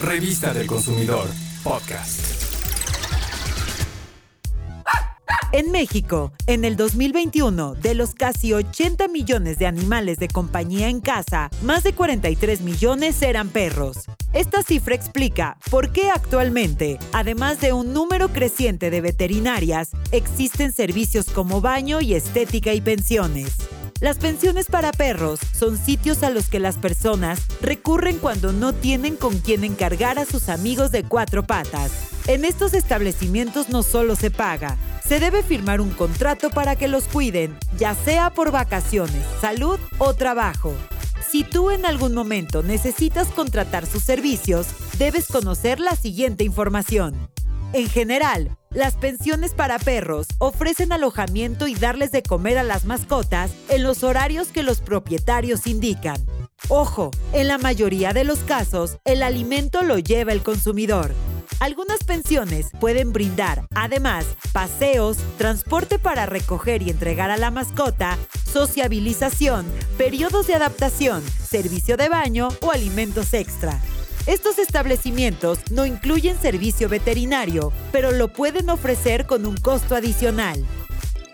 Revista del Consumidor, podcast. En México, en el 2021, de los casi 80 millones de animales de compañía en casa, más de 43 millones eran perros. Esta cifra explica por qué actualmente, además de un número creciente de veterinarias, existen servicios como baño y estética y pensiones. Las pensiones para perros son sitios a los que las personas recurren cuando no tienen con quién encargar a sus amigos de cuatro patas. En estos establecimientos no solo se paga, se debe firmar un contrato para que los cuiden, ya sea por vacaciones, salud o trabajo. Si tú en algún momento necesitas contratar sus servicios, debes conocer la siguiente información. En general, las pensiones para perros ofrecen alojamiento y darles de comer a las mascotas en los horarios que los propietarios indican. Ojo, en la mayoría de los casos, el alimento lo lleva el consumidor. Algunas pensiones pueden brindar, además, paseos, transporte para recoger y entregar a la mascota, sociabilización, periodos de adaptación, servicio de baño o alimentos extra. Estos establecimientos no incluyen servicio veterinario, pero lo pueden ofrecer con un costo adicional.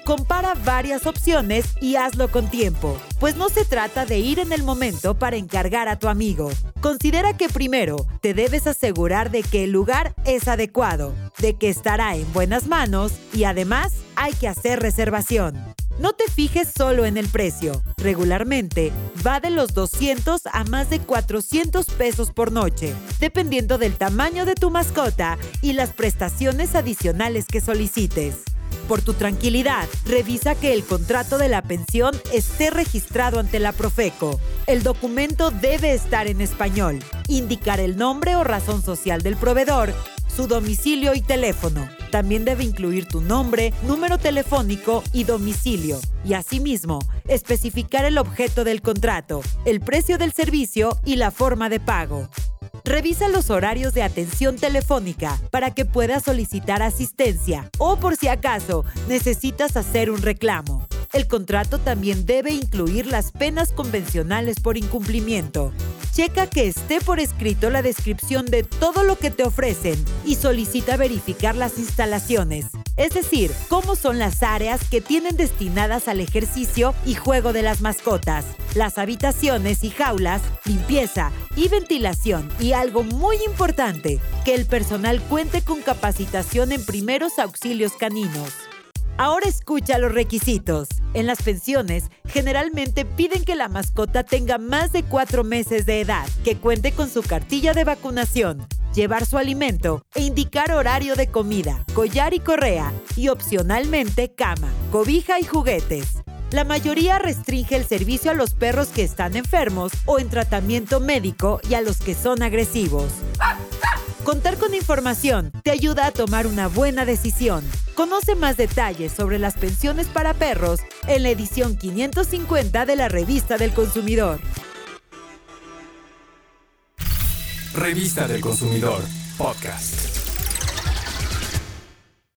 Compara varias opciones y hazlo con tiempo, pues no se trata de ir en el momento para encargar a tu amigo. Considera que primero te debes asegurar de que el lugar es adecuado, de que estará en buenas manos y además hay que hacer reservación. No te fijes solo en el precio. Regularmente va de los 200 a más de 400 pesos por noche, dependiendo del tamaño de tu mascota y las prestaciones adicionales que solicites. Por tu tranquilidad, revisa que el contrato de la pensión esté registrado ante la Profeco. El documento debe estar en español, indicar el nombre o razón social del proveedor su domicilio y teléfono. También debe incluir tu nombre, número telefónico y domicilio. Y asimismo, especificar el objeto del contrato, el precio del servicio y la forma de pago. Revisa los horarios de atención telefónica para que puedas solicitar asistencia o por si acaso necesitas hacer un reclamo. El contrato también debe incluir las penas convencionales por incumplimiento. Checa que esté por escrito la descripción de todo lo que te ofrecen y solicita verificar las instalaciones, es decir, cómo son las áreas que tienen destinadas al ejercicio y juego de las mascotas, las habitaciones y jaulas, limpieza y ventilación y algo muy importante, que el personal cuente con capacitación en primeros auxilios caninos. Ahora escucha los requisitos. En las pensiones, generalmente piden que la mascota tenga más de cuatro meses de edad, que cuente con su cartilla de vacunación, llevar su alimento e indicar horario de comida, collar y correa, y opcionalmente cama, cobija y juguetes. La mayoría restringe el servicio a los perros que están enfermos o en tratamiento médico y a los que son agresivos. Contar con información te ayuda a tomar una buena decisión. Conoce más detalles sobre las pensiones para perros en la edición 550 de la Revista del Consumidor. Revista del Consumidor, podcast.